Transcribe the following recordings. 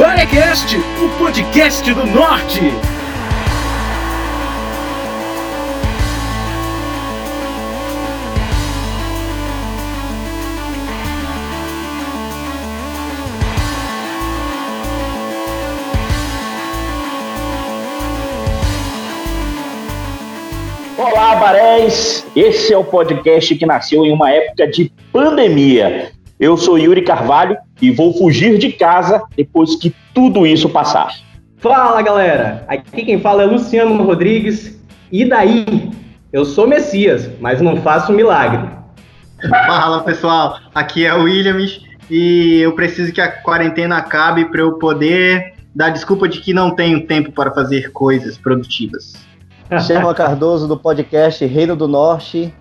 Barecast, o podcast do Norte. Olá, Barés! Esse é o podcast que nasceu em uma época de pandemia. Eu sou Yuri Carvalho e vou fugir de casa depois que tudo isso passar. Fala, galera! Aqui quem fala é Luciano Rodrigues. E daí? Eu sou Messias, mas não faço milagre. Fala, pessoal! Aqui é o Williams e eu preciso que a quarentena acabe para eu poder dar desculpa de que não tenho tempo para fazer coisas produtivas. Sherman Cardoso do podcast Reino do Norte.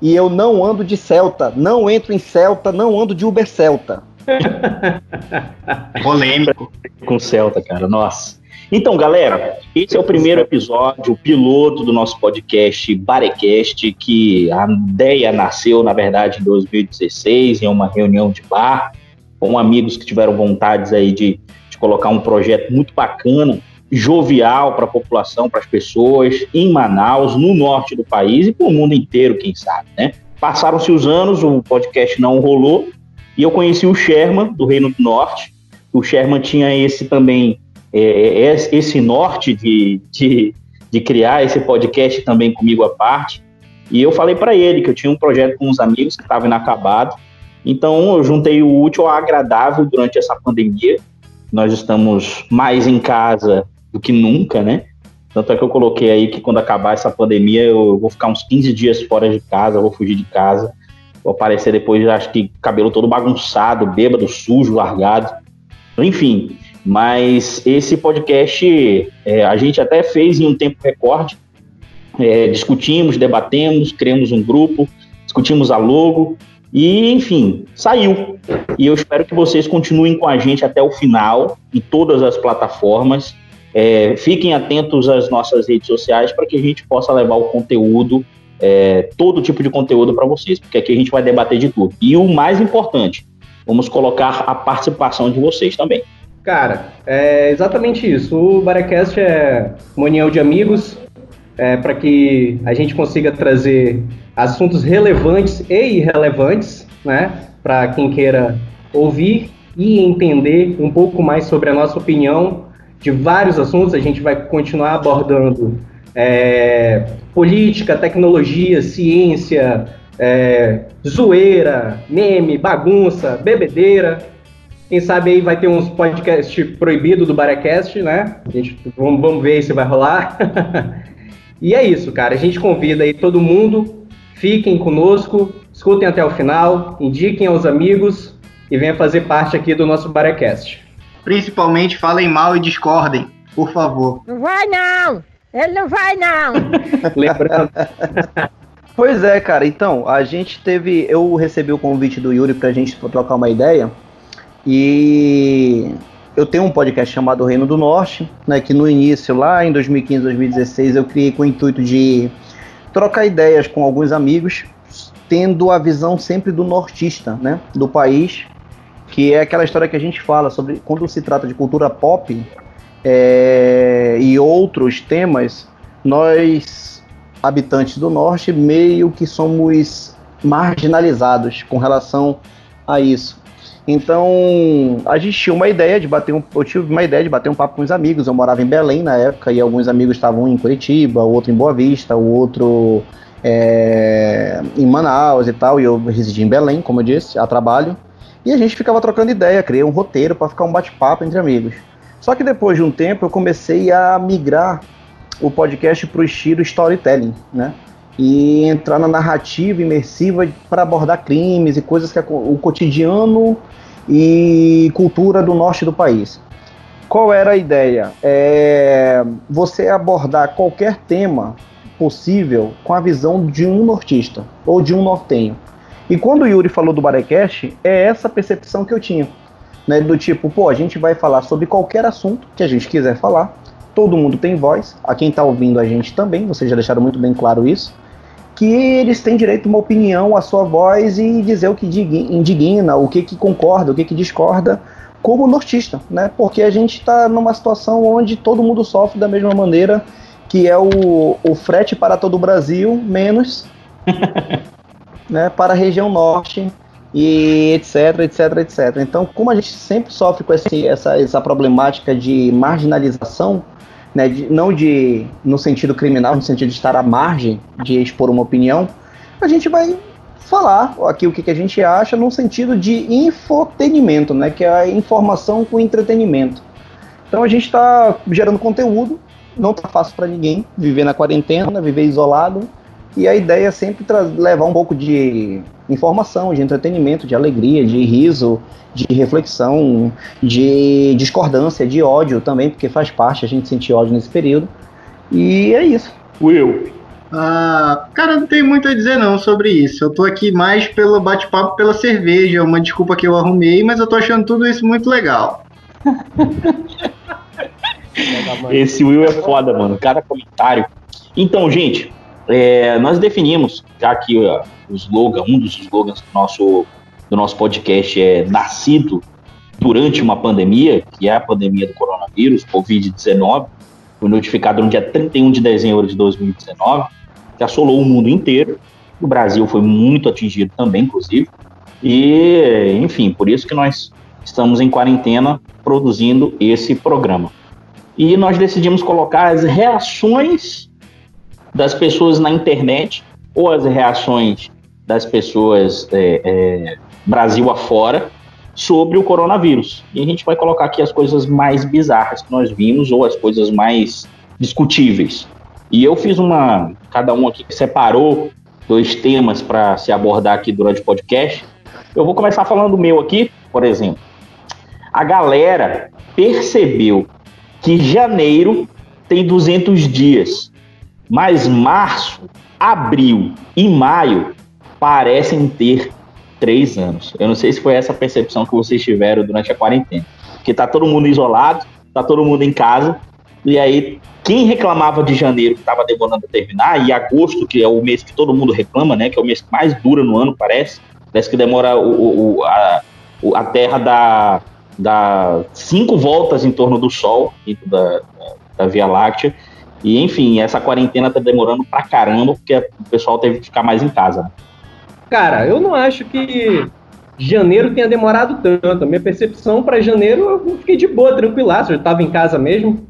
E eu não ando de Celta, não entro em Celta, não ando de Uber Celta. Polêmico. Com Celta, cara, nossa. Então, galera, esse é o primeiro episódio, o piloto do nosso podcast Barecast, que a ideia nasceu, na verdade, em 2016, em uma reunião de bar, com amigos que tiveram vontades aí de, de colocar um projeto muito bacana jovial para a população, para as pessoas, em Manaus, no norte do país e para o mundo inteiro, quem sabe, né? Passaram-se os anos, o podcast não rolou, e eu conheci o Sherman, do Reino do Norte. O Sherman tinha esse também, é, é esse norte de, de, de criar esse podcast também comigo à parte. E eu falei para ele que eu tinha um projeto com uns amigos que estava inacabado. Então eu juntei o útil ao agradável durante essa pandemia. Nós estamos mais em casa do que nunca, né? Tanto é que eu coloquei aí que quando acabar essa pandemia eu vou ficar uns 15 dias fora de casa, vou fugir de casa. Vou aparecer depois, acho que cabelo todo bagunçado, bêbado, sujo, largado. Enfim, mas esse podcast é, a gente até fez em um tempo recorde. É, discutimos, debatemos, criamos um grupo, discutimos a logo e, enfim, saiu. E eu espero que vocês continuem com a gente até o final, em todas as plataformas. É, fiquem atentos às nossas redes sociais para que a gente possa levar o conteúdo, é, todo tipo de conteúdo para vocês, porque aqui a gente vai debater de tudo. E o mais importante, vamos colocar a participação de vocês também. Cara, é exatamente isso. O Barecast é uma união de amigos é, para que a gente consiga trazer assuntos relevantes e irrelevantes, né, para quem queira ouvir e entender um pouco mais sobre a nossa opinião de vários assuntos. A gente vai continuar abordando é, política, tecnologia, ciência, é, zoeira, meme, bagunça, bebedeira. Quem sabe aí vai ter uns podcasts proibidos do Barecast, né? A gente, vamos, vamos ver se vai rolar. e é isso, cara. A gente convida aí todo mundo. Fiquem conosco, escutem até o final, indiquem aos amigos e venha fazer parte aqui do nosso Barecast. Principalmente falem mal e discordem, por favor. Não vai não! Ele não vai não! Lembrando. Pois é, cara. Então, a gente teve. Eu recebi o convite do Yuri pra gente trocar uma ideia. E eu tenho um podcast chamado Reino do Norte, né? Que no início, lá em 2015, 2016, eu criei com o intuito de trocar ideias com alguns amigos, tendo a visão sempre do nortista, né? Do país que é aquela história que a gente fala sobre quando se trata de cultura pop é, e outros temas, nós, habitantes do norte, meio que somos marginalizados com relação a isso. Então, a gente tinha uma ideia de bater um. Eu tive uma ideia de bater um papo com os amigos. Eu morava em Belém na época, e alguns amigos estavam em Curitiba, outro em Boa Vista, o outro é, em Manaus e tal. E eu residi em Belém, como eu disse, a trabalho. E a gente ficava trocando ideia, criei um roteiro para ficar um bate-papo entre amigos. Só que depois de um tempo eu comecei a migrar o podcast para o estilo storytelling, né? E entrar na narrativa imersiva para abordar crimes e coisas que é o cotidiano e cultura do norte do país. Qual era a ideia? É você abordar qualquer tema possível com a visão de um nortista ou de um nortenho. E quando o Yuri falou do Barecast, é essa percepção que eu tinha. Né, do tipo, pô, a gente vai falar sobre qualquer assunto que a gente quiser falar. Todo mundo tem voz, a quem está ouvindo a gente também, vocês já deixaram muito bem claro isso. que eles têm direito a uma opinião, a sua voz e dizer o que indigna, o que, que concorda, o que, que discorda, como nortista, né? Porque a gente está numa situação onde todo mundo sofre da mesma maneira, que é o, o frete para todo o Brasil, menos né, para a região norte, e etc, etc, etc. Então, como a gente sempre sofre com esse, essa, essa problemática de marginalização, né, de, não de no sentido criminal, no sentido de estar à margem de expor uma opinião, a gente vai falar aqui o que, que a gente acha no sentido de infotenimento, né, que é a informação com entretenimento. Então a gente está gerando conteúdo, não está fácil para ninguém viver na quarentena, viver isolado, e a ideia é sempre levar um pouco de informação, de entretenimento, de alegria, de riso, de reflexão, de discordância, de ódio também, porque faz parte a gente sentir ódio nesse período. E é isso. Will. Ah, cara, não tem muito a dizer não sobre isso. Eu tô aqui mais pelo bate-papo pela cerveja, uma desculpa que eu arrumei, mas eu tô achando tudo isso muito legal. Esse Will é foda, mano. Cada comentário. Então, gente, é, nós definimos, já que o slogan, um dos slogans do nosso, do nosso podcast é nascido durante uma pandemia, que é a pandemia do coronavírus, Covid-19, foi notificado no dia 31 de dezembro de 2019, que assolou o mundo inteiro. O Brasil foi muito atingido também, inclusive. E, enfim, por isso que nós estamos em quarentena produzindo esse programa. E nós decidimos colocar as reações das pessoas na internet ou as reações das pessoas é, é, Brasil afora sobre o coronavírus. E a gente vai colocar aqui as coisas mais bizarras que nós vimos ou as coisas mais discutíveis. E eu fiz uma. Cada um aqui separou dois temas para se abordar aqui durante o podcast. Eu vou começar falando do meu aqui, por exemplo. A galera percebeu que janeiro tem 200 dias mas março, abril e maio parecem ter três anos. Eu não sei se foi essa percepção que vocês tiveram durante a quarentena. Porque tá todo mundo isolado, tá todo mundo em casa, e aí quem reclamava de janeiro que estava demorando a terminar, e agosto, que é o mês que todo mundo reclama, né? Que é o mês que mais dura no ano, parece. Parece que demora o, o a, a Terra dá, dá cinco voltas em torno do Sol, da, da Via Láctea. E enfim, essa quarentena tá demorando pra caramba, porque o pessoal teve que ficar mais em casa. Cara, eu não acho que janeiro tenha demorado tanto. A minha percepção para janeiro eu fiquei de boa, tranquilaço, eu estava em casa mesmo.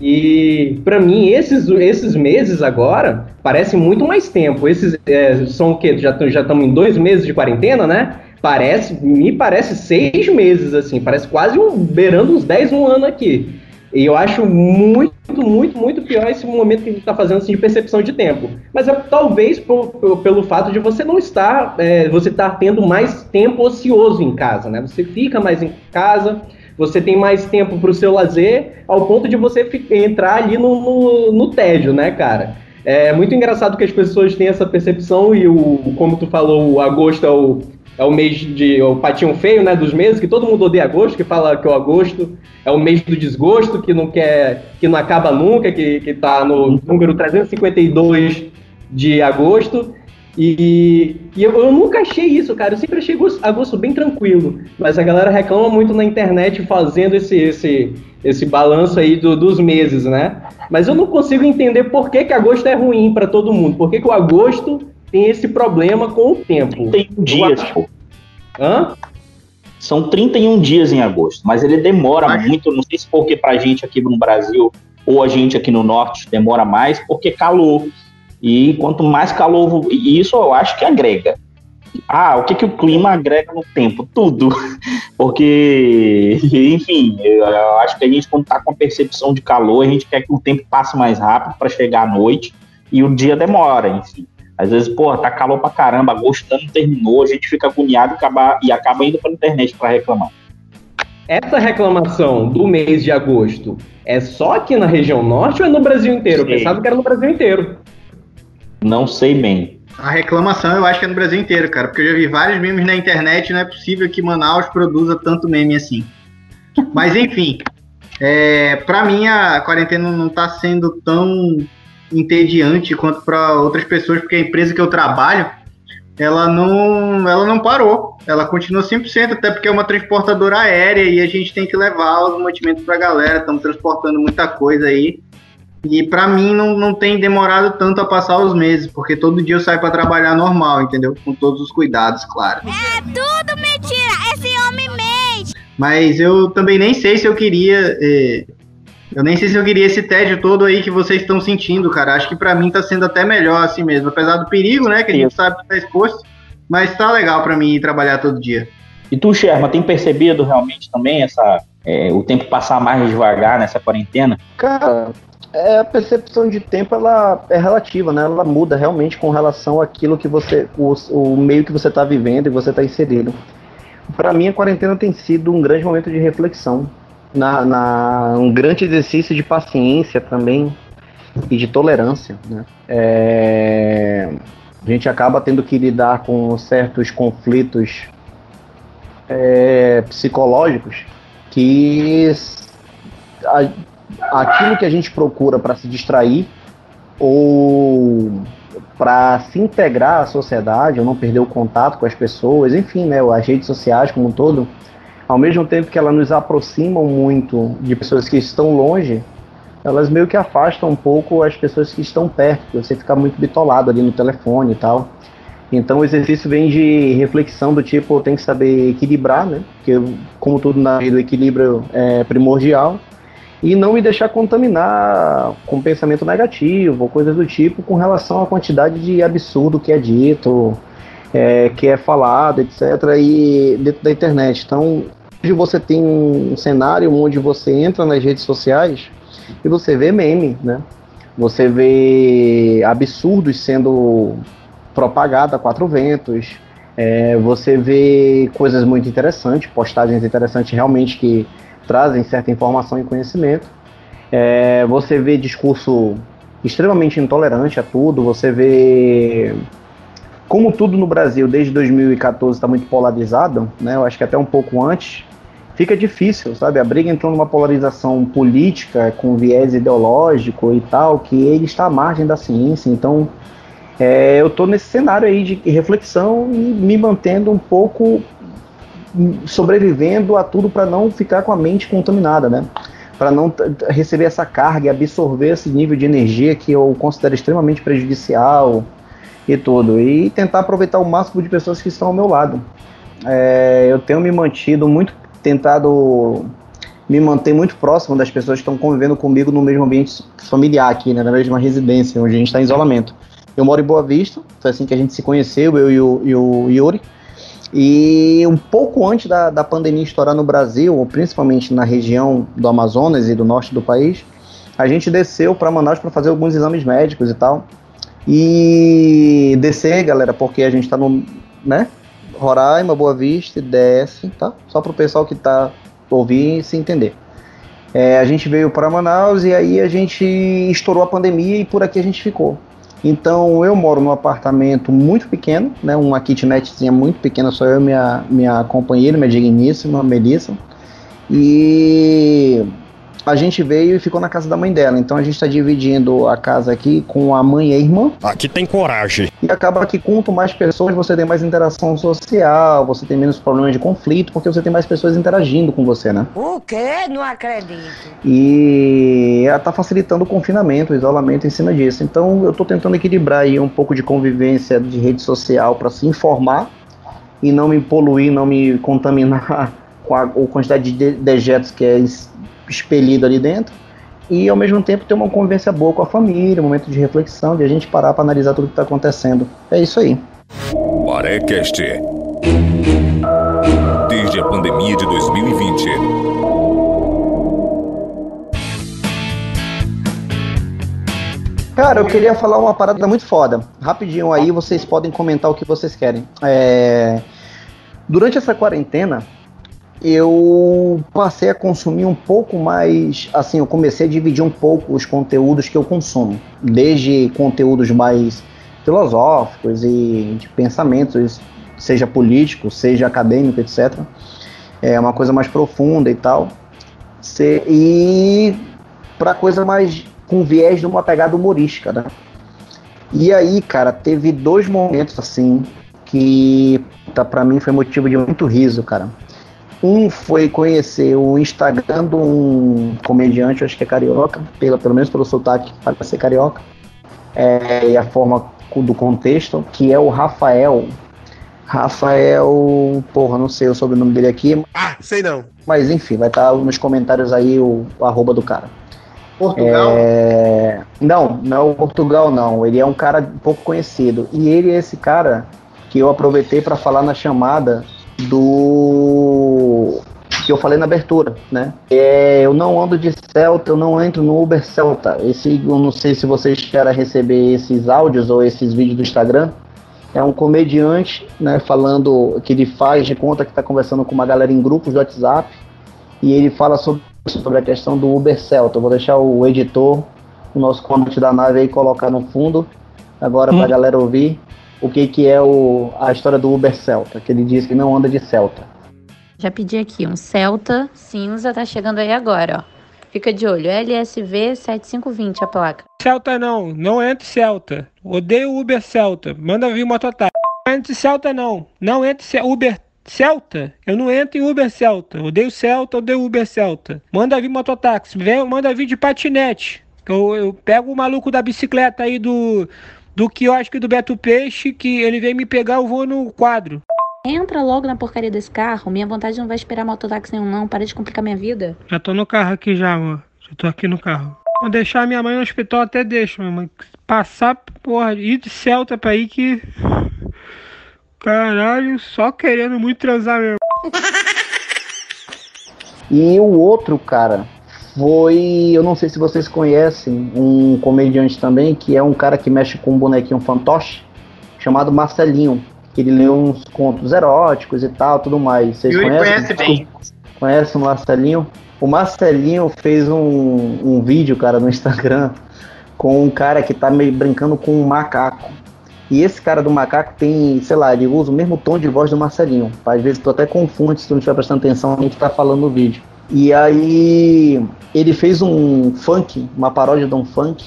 E para mim, esses, esses meses agora parecem muito mais tempo. Esses é, são o quê? Já estamos em dois meses de quarentena, né? Parece, me parece seis meses, assim, parece quase um, beirando uns dez um ano aqui. E eu acho muito, muito, muito pior esse momento que a gente está fazendo assim, de percepção de tempo. Mas é talvez por, por, pelo fato de você não estar, é, você estar tá tendo mais tempo ocioso em casa, né? Você fica mais em casa, você tem mais tempo para o seu lazer, ao ponto de você entrar ali no, no, no tédio, né, cara? É muito engraçado que as pessoas têm essa percepção e o, como tu falou, o agosto é o é o mês de o patinho feio, né, dos meses, que todo mundo odeia agosto, que fala que o agosto é o mês do desgosto, que não quer, que não acaba nunca, que, que tá no número 352 de agosto. E, e eu, eu, nunca achei isso, cara. Eu sempre achei agosto bem tranquilo. Mas a galera reclama muito na internet fazendo esse, esse, esse balanço aí do, dos meses, né? Mas eu não consigo entender por que, que agosto é ruim para todo mundo. Por que, que o agosto tem esse problema com o tempo. 31 dias, pô. Hã? São 31 dias em agosto, mas ele demora muito, não sei se porque pra gente aqui no Brasil ou a gente aqui no norte demora mais, porque calor. E quanto mais calor, e isso eu acho que agrega. Ah, o que, que o clima agrega no tempo? Tudo. Porque, enfim, eu acho que a gente, quando tá com a percepção de calor, a gente quer que o tempo passe mais rápido para chegar à noite e o dia demora, enfim. Às vezes, pô, tá calor pra caramba, agosto não terminou, a gente fica agoniado e acaba, e acaba indo pra internet para reclamar. Essa reclamação do mês de agosto é só aqui na região norte ou é no Brasil inteiro? Sei. Eu pensava que era no Brasil inteiro. Não sei bem. A reclamação eu acho que é no Brasil inteiro, cara, porque eu já vi vários memes na internet, não é possível que Manaus produza tanto meme assim. Mas enfim, é, para mim a quarentena não tá sendo tão entediante quanto para outras pessoas, porque a empresa que eu trabalho, ela não, ela não parou. Ela continua 100%, até porque é uma transportadora aérea e a gente tem que levar os mantimentos para a galera. Estamos transportando muita coisa aí. E para mim não, não tem demorado tanto a passar os meses, porque todo dia eu saio para trabalhar normal, entendeu? Com todos os cuidados, claro. É tudo mentira! Esse homem mente! Mas eu também nem sei se eu queria. Eh, eu nem sei se eu queria esse tédio todo aí que vocês estão sentindo, cara. Acho que para mim tá sendo até melhor assim mesmo. Apesar do perigo, né? Que a gente sabe que tá exposto. Mas tá legal para mim ir trabalhar todo dia. E tu, Sherma, tem percebido realmente também essa é, o tempo passar mais devagar nessa quarentena? Cara, é, a percepção de tempo ela é relativa, né? Ela muda realmente com relação àquilo que você, o, o meio que você está vivendo e você está inserido. Para mim, a quarentena tem sido um grande momento de reflexão, na, na, um grande exercício de paciência também e de tolerância. Né? É, a gente acaba tendo que lidar com certos conflitos é, psicológicos que a, aquilo que a gente procura para se distrair ou para se integrar à sociedade, ou não perder o contato com as pessoas, enfim, né, as redes sociais como um todo, ao mesmo tempo que elas nos aproximam muito de pessoas que estão longe, elas meio que afastam um pouco as pessoas que estão perto, você fica muito bitolado ali no telefone e tal. Então o exercício vem de reflexão do tipo, tem que saber equilibrar, né? Porque como tudo na vida, o equilíbrio é primordial. E não me deixar contaminar com pensamento negativo ou coisas do tipo com relação à quantidade de absurdo que é dito, é, que é falado, etc. E dentro da internet. Então Hoje você tem um cenário onde você entra nas redes sociais e você vê meme, né? Você vê absurdos sendo propagados a quatro ventos. É, você vê coisas muito interessantes, postagens interessantes realmente que trazem certa informação e conhecimento. É, você vê discurso extremamente intolerante a tudo. Você vê como tudo no Brasil desde 2014 está muito polarizado, né? Eu acho que até um pouco antes fica difícil, sabe? A briga entrou numa polarização política com viés ideológico e tal, que ele está à margem da ciência. Então, é, eu estou nesse cenário aí de reflexão e me mantendo um pouco sobrevivendo a tudo para não ficar com a mente contaminada, né? Para não receber essa carga e absorver esse nível de energia que eu considero extremamente prejudicial e tudo. E tentar aproveitar o máximo de pessoas que estão ao meu lado. É, eu tenho me mantido muito tentado me manter muito próximo das pessoas que estão convivendo comigo no mesmo ambiente familiar aqui, né, na mesma residência, onde a gente está em isolamento. Eu moro em Boa Vista, foi assim que a gente se conheceu, eu e o, e o Yuri. E um pouco antes da, da pandemia estourar no Brasil, ou principalmente na região do Amazonas e do norte do país, a gente desceu para Manaus para fazer alguns exames médicos e tal. E descer, galera, porque a gente está no, né, Roraima, Boa Vista, desce, tá? Só para o pessoal que tá ouvindo se entender. É, a gente veio para Manaus e aí a gente estourou a pandemia e por aqui a gente ficou. Então eu moro num apartamento muito pequeno, né, uma kitnetzinha muito pequena, só eu e minha, minha companheira, minha digníssima Melissa. E a gente veio e ficou na casa da mãe dela. Então a gente está dividindo a casa aqui com a mãe e a irmã. Aqui tem coragem. E acaba que quanto mais pessoas você tem mais interação social, você tem menos problemas de conflito, porque você tem mais pessoas interagindo com você, né? O quê? Não acredito. E ela tá facilitando o confinamento, o isolamento em cima disso. Então eu tô tentando equilibrar aí um pouco de convivência de rede social para se informar e não me poluir, não me contaminar com a, a quantidade de dejetos que é expelido ali dentro e ao mesmo tempo ter uma convivência boa com a família, um momento de reflexão, de a gente parar para analisar tudo que está acontecendo. É isso aí. Barecast. Desde a pandemia de 2020. Cara, eu queria falar uma parada muito foda. Rapidinho aí, vocês podem comentar o que vocês querem. É... Durante essa quarentena, eu passei a consumir um pouco mais, assim, eu comecei a dividir um pouco os conteúdos que eu consumo, desde conteúdos mais filosóficos e de pensamentos, seja político, seja acadêmico, etc. É uma coisa mais profunda e tal. E para coisa mais com viés de uma pegada humorística, né? E aí, cara, teve dois momentos assim que tá, para mim foi motivo de muito riso, cara. Um foi conhecer o Instagram de um comediante, acho que é carioca, pela, pelo menos pelo sotaque, parece ser carioca, é, e a forma do contexto, que é o Rafael. Rafael, porra, não sei o sobrenome dele aqui. Ah, sei não. Mas enfim, vai estar nos comentários aí o, o arroba do cara. Portugal? É... Não, não é o Portugal, não. Ele é um cara pouco conhecido. E ele é esse cara que eu aproveitei para falar na chamada do que eu falei na abertura, né? É, eu não ando de Celta, eu não entro no Uber Celta. Esse, eu não sei se vocês querem receber esses áudios ou esses vídeos do Instagram. É um comediante, né? Falando que ele faz de conta que está conversando com uma galera em grupos do WhatsApp e ele fala sobre, sobre a questão do Uber Celta. Eu vou deixar o editor, o nosso comandante da nave aí colocar no fundo agora hum. para a galera ouvir o que, que é o, a história do Uber Celta, que ele diz que não anda de Celta. Já pedi aqui um Celta cinza, tá chegando aí agora, ó. Fica de olho, LSV 7520 a placa. Celta não, não entre Celta. Odeio Uber Celta. Manda vir mototáxi. Não entre Celta não. Não entre Uber Celta? Eu não entro em Uber Celta. Odeio Celta, odeio Uber Celta. Manda vir mototáxi. Vem, manda vir de patinete. Eu, eu pego o maluco da bicicleta aí do do quiosque do Beto Peixe, que ele vem me pegar, eu vou no quadro. Entra logo na porcaria desse carro. Minha vontade não vai esperar mototáxi nenhum, não. Para de complicar minha vida. Já tô no carro aqui já, amor. Já tô aqui no carro. Vou deixar minha mãe no hospital, até deixo, minha mãe. Passar, porra, ir de Celta pra ir que. Caralho, só querendo muito transar mesmo. E o outro, cara, foi, eu não sei se vocês conhecem, um comediante também, que é um cara que mexe com um bonequinho fantoche, chamado Marcelinho, que ele lê uns contos eróticos e tal, tudo mais. Vocês Yuri conhecem? conhece bem. Conhece o Marcelinho? O Marcelinho fez um, um vídeo, cara, no Instagram, com um cara que tá meio brincando com um macaco. E esse cara do macaco tem, sei lá, ele usa o mesmo tom de voz do Marcelinho. Às vezes tu até confunde se tu não estiver prestando atenção no que tá falando no vídeo. E aí ele fez um funk, uma paródia de um funk,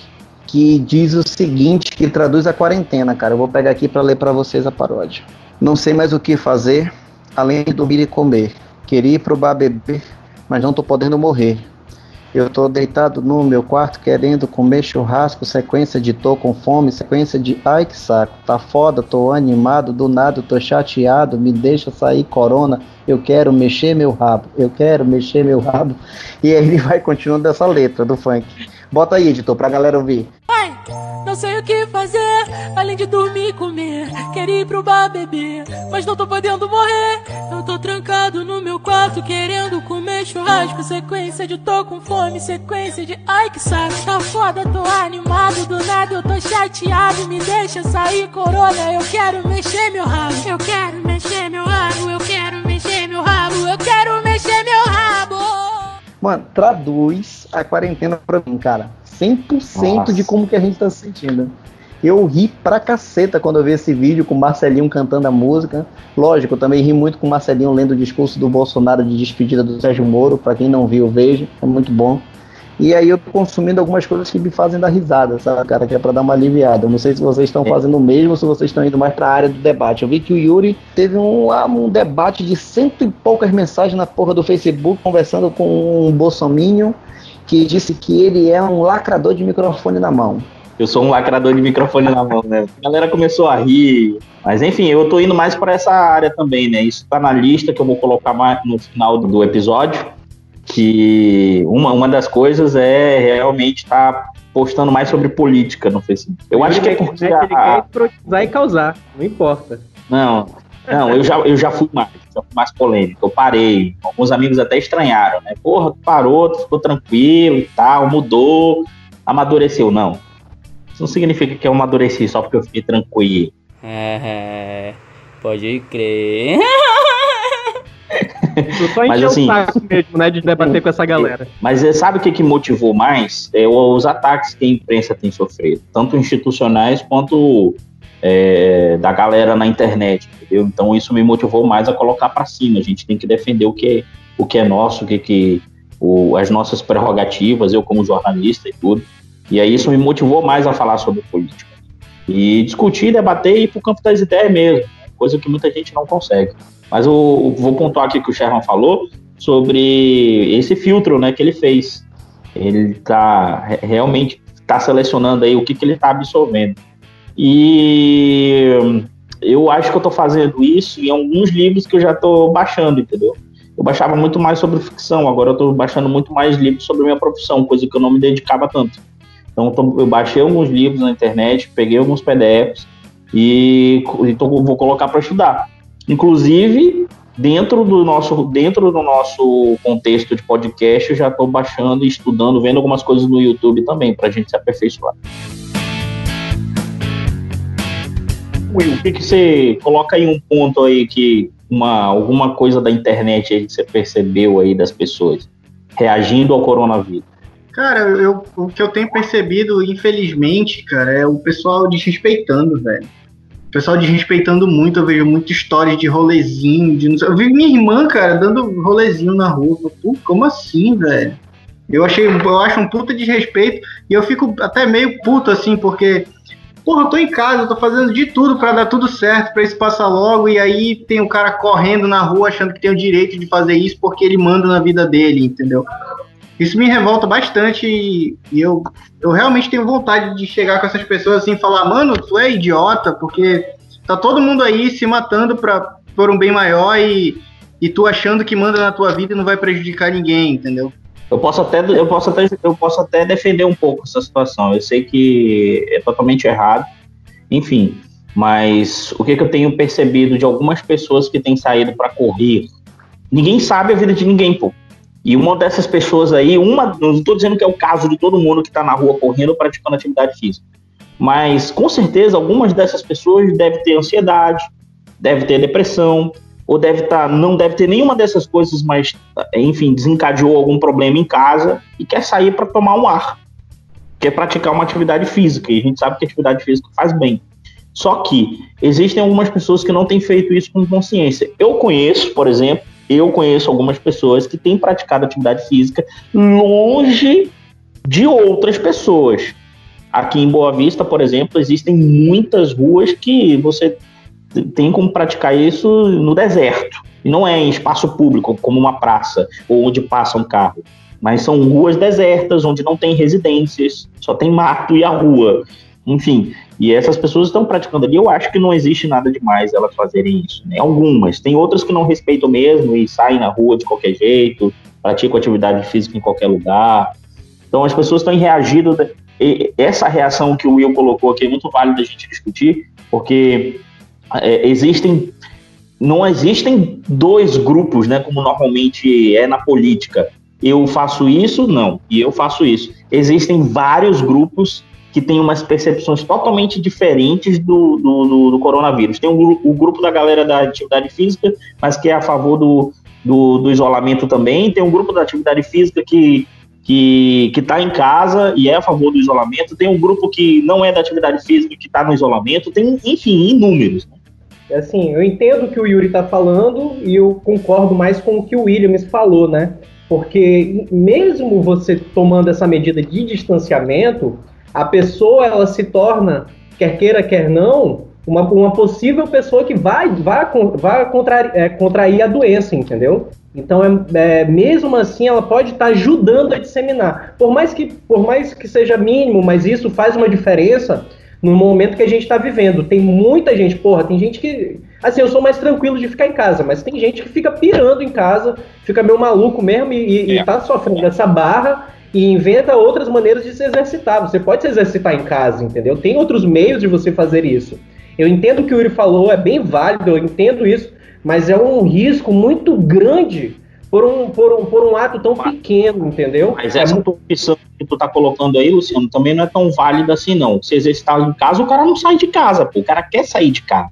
que diz o seguinte, que traduz a quarentena, cara. Eu vou pegar aqui para ler para vocês a paródia. Não sei mais o que fazer, além de dormir e comer. Queria ir pro bar beber, mas não tô podendo morrer. Eu tô deitado no meu quarto querendo comer churrasco, sequência de tô com fome, sequência de ai que saco, tá foda, tô animado, do nada tô chateado, me deixa sair corona, eu quero mexer meu rabo, eu quero mexer meu rabo. E aí ele vai continuando essa letra do funk. Bota aí, editor, pra galera ouvir. Ai, não sei o que fazer, além de dormir e comer. Quero ir pro bar beber, mas não tô podendo morrer. Eu tô trancado no meu quarto, querendo comer churrasco. Sequência de tô com fome, sequência de ai que saco. Tá foda, tô animado, do nada eu tô chateado. Me deixa sair corona, eu quero mexer meu rabo. Eu quero mexer meu rabo, eu quero mexer meu rabo, eu quero mexer meu rabo. Mano, traduz a quarentena pra mim, cara. 100% Nossa. de como que a gente tá se sentindo. Eu ri pra caceta quando eu vi esse vídeo com o Marcelinho cantando a música. Lógico, eu também ri muito com o Marcelinho lendo o discurso do Bolsonaro de despedida do Sérgio Moro. Pra quem não viu, veja. É muito bom. E aí eu tô consumindo algumas coisas que me fazem dar risada, sabe, cara? Que é pra dar uma aliviada. Eu não sei se vocês estão fazendo o mesmo se vocês estão indo mais pra área do debate. Eu vi que o Yuri teve um, um debate de cento e poucas mensagens na porra do Facebook, conversando com um bolsominho que disse que ele é um lacrador de microfone na mão. Eu sou um lacrador de microfone na mão, né? A galera começou a rir. Mas enfim, eu tô indo mais para essa área também, né? Isso tá na lista que eu vou colocar mais no final do episódio. Que uma, uma das coisas é realmente estar tá postando mais sobre política no Facebook. Eu acho que é porque. Ele a- quer hipnotizar e causar, não importa. Não, não, eu já, eu já fui mais, já fui mais polêmico. Eu parei. Alguns amigos até estranharam, né? Porra, tu parou, tu ficou tranquilo e tal, mudou, amadureceu. Não. Isso não significa que eu amadureci só porque eu fiquei tranquilo. É, pode crer. Só Mas assim- mesmo, né, de debater com essa galera. Mas eh, sabe o que, que motivou mais? É os ataques que a imprensa tem sofrido, tanto institucionais quanto eh, da galera na internet, entendeu? Então isso me motivou mais a colocar para cima. A gente tem que defender o que, o que é nosso, o que, que o, as nossas prerrogativas, eu como jornalista e tudo. E aí isso me motivou mais a falar sobre política. E discutir, debater e ir para o campo das ideias mesmo, coisa que muita gente não consegue. Mas eu vou pontuar aqui que o Sherman falou sobre esse filtro né, que ele fez. Ele está realmente tá selecionando aí o que, que ele está absorvendo. E eu acho que eu estou fazendo isso em alguns livros que eu já estou baixando, entendeu? Eu baixava muito mais sobre ficção, agora eu estou baixando muito mais livros sobre minha profissão, coisa que eu não me dedicava tanto. Então eu, eu baixei alguns livros na internet, peguei alguns PDFs e, e tô, vou colocar para estudar. Inclusive, dentro do nosso dentro do nosso contexto de podcast, eu já estou baixando estudando, vendo algumas coisas no YouTube também, para a gente se aperfeiçoar. Will, o que, que você coloca aí um ponto aí que uma alguma coisa da internet aí que você percebeu aí das pessoas reagindo ao coronavírus? Cara, eu, o que eu tenho percebido, infelizmente, cara, é o pessoal desrespeitando, velho. O pessoal desrespeitando muito, eu vejo muita história de rolezinho, de Eu vi minha irmã, cara, dando rolezinho na rua. Pô, como assim, velho? Eu achei, eu acho um puta desrespeito e eu fico até meio puto assim, porque porra, eu tô em casa, eu tô fazendo de tudo para dar tudo certo, para isso passar logo, e aí tem um cara correndo na rua achando que tem o direito de fazer isso porque ele manda na vida dele, entendeu? Isso me revolta bastante e, e eu, eu realmente tenho vontade de chegar com essas pessoas assim e falar, mano, tu é idiota, porque tá todo mundo aí se matando pra, por um bem maior e, e tu achando que manda na tua vida e não vai prejudicar ninguém, entendeu? Eu posso até eu posso até eu posso até defender um pouco essa situação. Eu sei que é totalmente errado. Enfim, mas o que, que eu tenho percebido de algumas pessoas que têm saído para correr? Ninguém sabe a vida de ninguém, pô. E uma dessas pessoas aí, uma, não estou dizendo que é o caso de todo mundo que está na rua correndo praticando atividade física, mas com certeza algumas dessas pessoas devem ter ansiedade, deve ter depressão, ou deve estar, tá, não deve ter nenhuma dessas coisas, mas, enfim, desencadeou algum problema em casa e quer sair para tomar um ar, quer praticar uma atividade física, e a gente sabe que atividade física faz bem. Só que existem algumas pessoas que não têm feito isso com consciência. Eu conheço, por exemplo, eu conheço algumas pessoas que têm praticado atividade física longe de outras pessoas. Aqui em Boa Vista, por exemplo, existem muitas ruas que você tem como praticar isso no deserto. E não é em espaço público, como uma praça, ou onde passa um carro. Mas são ruas desertas, onde não tem residências, só tem mato e a rua. Enfim, e essas pessoas estão praticando ali. Eu acho que não existe nada demais elas fazerem isso. Né? Algumas. Tem outras que não respeitam mesmo e saem na rua de qualquer jeito, praticam atividade física em qualquer lugar. Então as pessoas estão reagindo. Essa reação que o Will colocou aqui é muito válida a gente discutir, porque é, existem não existem dois grupos, né, como normalmente é na política. Eu faço isso, não, e eu faço isso. Existem vários grupos que têm umas percepções totalmente diferentes do, do, do, do coronavírus. Tem o, o, grupo da galera da atividade física, mas que é a favor do, do, do isolamento também. Tem um grupo da atividade física que que está em casa e é a favor do isolamento. Tem um grupo que não é da atividade física que está no isolamento. Tem, enfim, inúmeros. Né? É assim, eu entendo o que o Yuri está falando e eu concordo mais com o que o Williams falou, né? Porque mesmo você tomando essa medida de distanciamento, a pessoa ela se torna, quer queira, quer não, uma, uma possível pessoa que vai, vai, vai contrair, é, contrair a doença, entendeu? Então, é, é, mesmo assim, ela pode estar tá ajudando a disseminar. Por mais, que, por mais que seja mínimo, mas isso faz uma diferença no momento que a gente está vivendo. Tem muita gente, porra, tem gente que. Assim, eu sou mais tranquilo de ficar em casa, mas tem gente que fica pirando em casa, fica meio maluco mesmo e, é. e tá sofrendo essa barra e inventa outras maneiras de se exercitar. Você pode se exercitar em casa, entendeu? Tem outros meios de você fazer isso. Eu entendo o que o Yuri falou, é bem válido, eu entendo isso, mas é um risco muito grande por um, por um, por um ato tão pequeno, entendeu? Mas essa é opção que tu tá colocando aí, Luciano, também não é tão válida assim, não. Se exercitar em casa, o cara não sai de casa, pô. O cara quer sair de casa.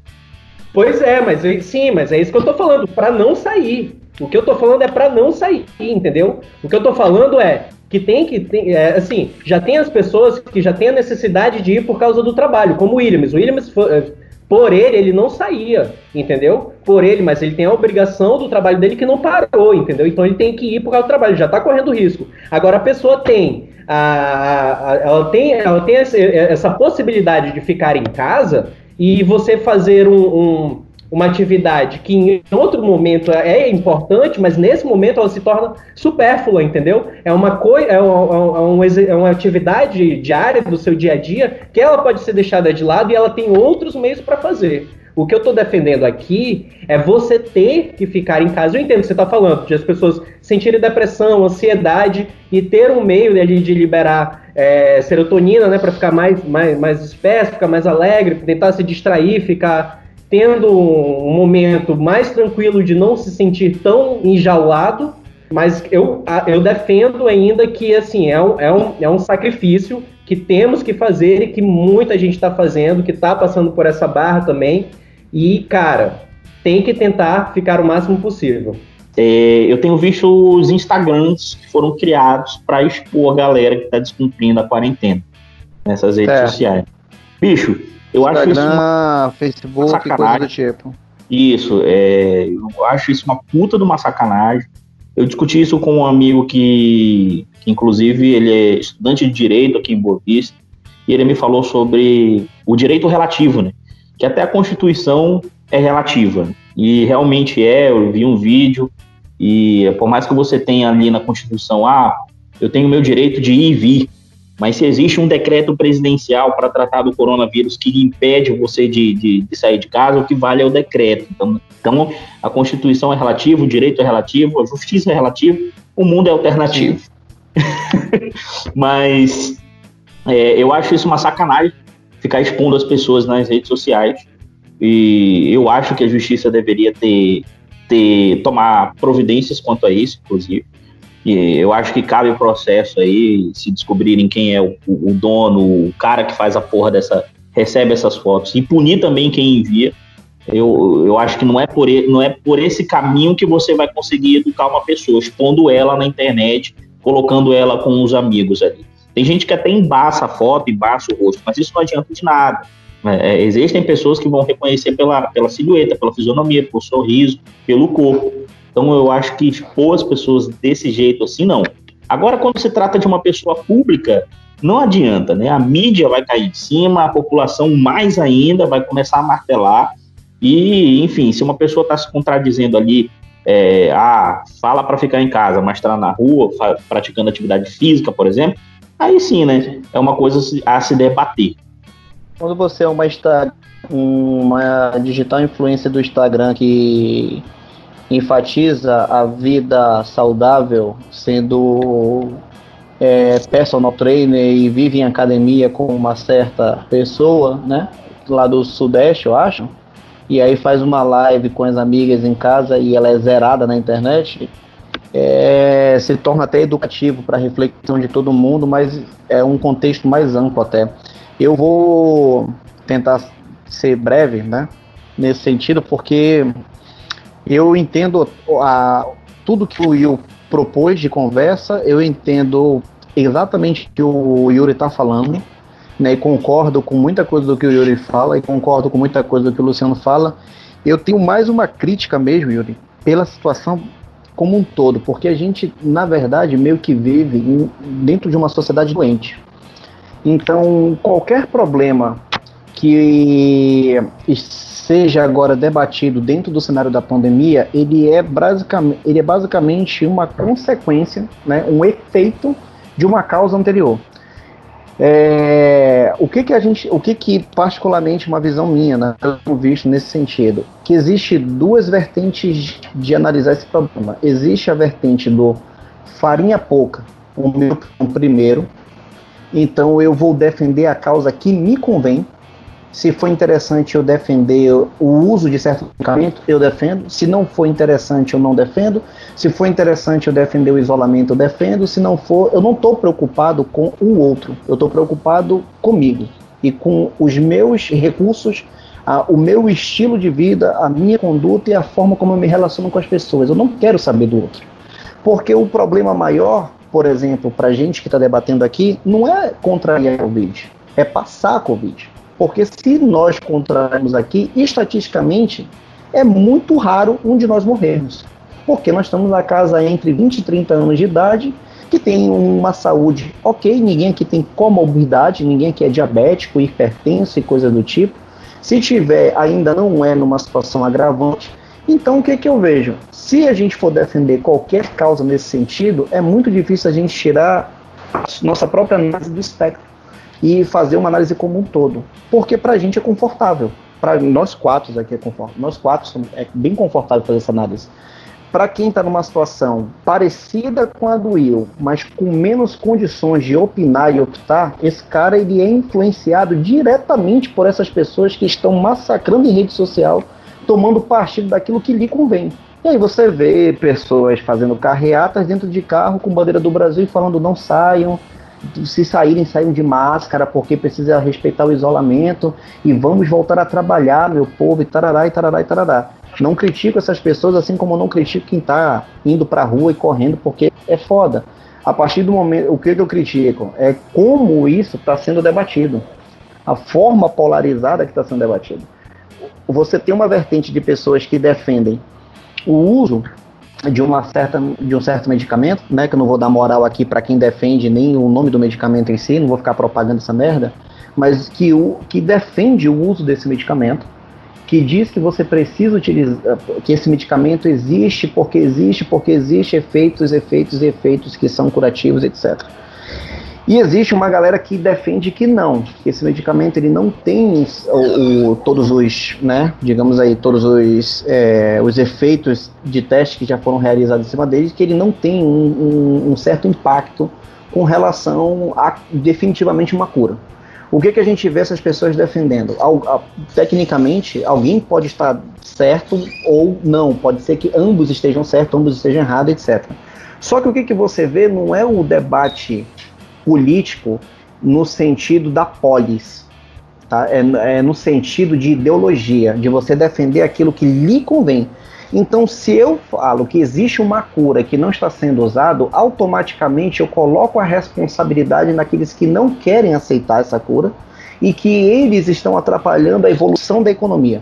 Pois é, mas sim, mas é isso que eu tô falando, para não sair. O que eu tô falando é para não sair, entendeu? O que eu tô falando é que tem que, tem, é, assim, já tem as pessoas que já têm a necessidade de ir por causa do trabalho, como o Williams. O Williams foi, Por ele, ele não saía, entendeu? Por ele, mas ele tem a obrigação do trabalho dele que não parou, entendeu? Então ele tem que ir por causa do trabalho, já está correndo risco. Agora a pessoa tem a, a, ela tem, ela tem essa, essa, possibilidade de ficar em casa e você fazer um, um, uma atividade que em outro momento é importante, mas nesse momento ela se torna supérflua, entendeu? É uma, coi é, uma, é, é uma atividade diária do seu dia a dia que ela pode ser deixada de lado e ela tem outros meios para fazer. O que eu estou defendendo aqui é você ter que ficar em casa. Eu entendo o que você está falando, de as pessoas sentirem depressão, ansiedade e ter um meio ali de liberar é, serotonina, né, para ficar mais, mais, mais espécie, ficar mais alegre, tentar se distrair, ficar tendo um momento mais tranquilo de não se sentir tão enjaulado. Mas eu, eu defendo ainda que assim é um, é, um, é um sacrifício que temos que fazer e que muita gente está fazendo, que está passando por essa barra também. E, cara, tem que tentar ficar o máximo possível. É, eu tenho visto os Instagrams que foram criados para expor a galera que está descumprindo a quarentena nessas redes é. sociais. Bicho, eu Instagram, acho isso uma, Facebook, uma coisa do tipo. Isso, é, eu acho isso uma puta de uma sacanagem. Eu discuti isso com um amigo que, que inclusive, ele é estudante de direito aqui em Boa Vista, e ele me falou sobre o direito relativo, né? que até a Constituição é relativa. E realmente é, eu vi um vídeo, e por mais que você tenha ali na Constituição, ah, eu tenho meu direito de ir e vir, mas se existe um decreto presidencial para tratar do coronavírus que impede você de, de, de, sair de casa, o que vale é o decreto. Então, então, a Constituição é relativa, o direito é relativo, a justiça é relativa, o mundo é alternativo. mas é, eu acho isso uma sacanagem, ficar expondo as pessoas nas redes sociais. E eu acho que a justiça deveria ter, ter tomar providências quanto a isso, inclusive. E eu acho que cabe o processo aí, se descobrirem quem é o, o dono, o cara que faz a porra dessa, recebe essas fotos, e punir também quem envia. Eu, eu acho que não é, por, não é por esse caminho que você vai conseguir educar uma pessoa, expondo ela na internet, colocando ela com os amigos ali. Tem gente que até embaça a foto, embaça o rosto, mas isso não adianta de nada. É, é, existem pessoas que vão reconhecer pela, pela silhueta, pela fisionomia, pelo sorriso, pelo corpo. Então eu acho que expor as pessoas desse jeito assim, não. Agora, quando se trata de uma pessoa pública, não adianta, né? A mídia vai cair em cima, a população mais ainda vai começar a martelar. E, enfim, se uma pessoa está se contradizendo ali, é, ah, fala para ficar em casa, mas está na rua, praticando atividade física, por exemplo, aí sim, né? É uma coisa a se debater. Quando você é uma, uma digital influência do Instagram que enfatiza a vida saudável, sendo é, personal trainer e vive em academia com uma certa pessoa, né? Lá do Sudeste, eu acho. E aí faz uma live com as amigas em casa e ela é zerada na internet é, se torna até educativo para reflexão de todo mundo, mas é um contexto mais amplo até. Eu vou tentar ser breve, né, nesse sentido, porque eu entendo a, tudo que o Will propôs de conversa, eu entendo exatamente o que o Yuri está falando, né, e concordo com muita coisa do que o Yuri fala, e concordo com muita coisa do que o Luciano fala. Eu tenho mais uma crítica mesmo, Yuri, pela situação como um todo, porque a gente, na verdade, meio que vive em, dentro de uma sociedade doente. Então, qualquer problema que seja agora debatido dentro do cenário da pandemia, ele é basicamente, ele é basicamente uma consequência, né, um efeito de uma causa anterior. É, o que que a gente, o que que particularmente uma visão minha, né, eu visto nesse sentido, que existe duas vertentes de analisar esse problema. Existe a vertente do farinha pouca, o meu primeiro, então eu vou defender a causa que me convém, se for interessante eu defender o uso de certo medicamento, eu defendo. Se não for interessante, eu não defendo. Se for interessante eu defender o isolamento, eu defendo. Se não for, eu não estou preocupado com o outro. Eu estou preocupado comigo e com os meus recursos, a, o meu estilo de vida, a minha conduta e a forma como eu me relaciono com as pessoas. Eu não quero saber do outro. Porque o problema maior, por exemplo, para a gente que está debatendo aqui, não é contrariar a Covid, é passar a Covid. Porque se nós contrairmos aqui, estatisticamente, é muito raro um de nós morrermos. Porque nós estamos na casa entre 20 e 30 anos de idade, que tem uma saúde ok, ninguém aqui tem comorbidade, ninguém aqui é diabético, hipertenso e coisa do tipo. Se tiver, ainda não é numa situação agravante. Então, o que, que eu vejo? Se a gente for defender qualquer causa nesse sentido, é muito difícil a gente tirar a nossa própria análise do espectro e fazer uma análise como um todo. Porque para a gente é confortável. Para nós quatro aqui é confortável. Nós quatro é bem confortável fazer essa análise. Para quem está numa situação parecida com a do Will, mas com menos condições de opinar e optar, esse cara ele é influenciado diretamente por essas pessoas que estão massacrando em rede social, tomando partido daquilo que lhe convém. E aí você vê pessoas fazendo carreatas dentro de carro com bandeira do Brasil e falando não saiam, se saírem, saiam de máscara, porque precisa respeitar o isolamento e vamos voltar a trabalhar, meu povo, e tarará, e tarará, e tarará. Não critico essas pessoas, assim como não critico quem está indo para a rua e correndo, porque é foda. A partir do momento, o que eu critico é como isso está sendo debatido, a forma polarizada que está sendo debatido. Você tem uma vertente de pessoas que defendem o uso de uma certa de um certo medicamento, né, que eu não vou dar moral aqui para quem defende nem o nome do medicamento em si, não vou ficar propagando essa merda, mas que o que defende o uso desse medicamento, que diz que você precisa utilizar que esse medicamento existe porque existe porque existe efeitos, efeitos, efeitos que são curativos, etc. E existe uma galera que defende que não, que esse medicamento ele não tem o, o todos os, né, digamos aí, todos os, é, os efeitos de teste que já foram realizados em cima dele, que ele não tem um, um, um certo impacto com relação a definitivamente uma cura. O que, que a gente vê essas pessoas defendendo? Al, a, tecnicamente, alguém pode estar certo ou não, pode ser que ambos estejam certos, ambos estejam errados, etc. Só que o que, que você vê não é o debate político no sentido da polis, tá? É, é, no sentido de ideologia, de você defender aquilo que lhe convém. Então, se eu falo que existe uma cura que não está sendo usado, automaticamente eu coloco a responsabilidade naqueles que não querem aceitar essa cura e que eles estão atrapalhando a evolução da economia.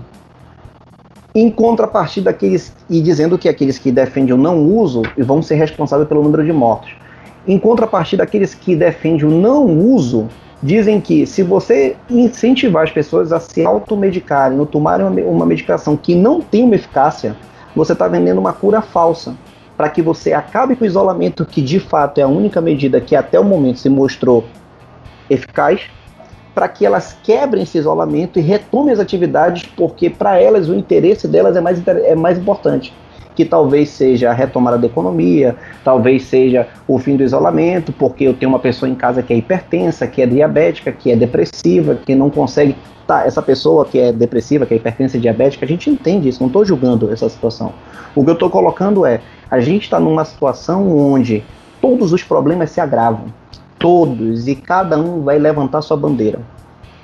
Em contrapartida, aqueles, e dizendo que aqueles que defendem o não uso vão ser responsáveis pelo número de mortos. Em contrapartida, aqueles que defendem o não uso dizem que se você incentivar as pessoas a se automedicarem ou tomarem uma medicação que não tem uma eficácia, você está vendendo uma cura falsa. Para que você acabe com o isolamento, que de fato é a única medida que até o momento se mostrou eficaz, para que elas quebrem esse isolamento e retomem as atividades, porque para elas o interesse delas é mais, é mais importante que talvez seja a retomada da economia, talvez seja o fim do isolamento, porque eu tenho uma pessoa em casa que é hipertensa, que é diabética, que é depressiva, que não consegue. Tá, essa pessoa que é depressiva, que é hipertensa diabética, a gente entende isso, não estou julgando essa situação. O que eu estou colocando é: a gente está numa situação onde todos os problemas se agravam. Todos, e cada um vai levantar sua bandeira.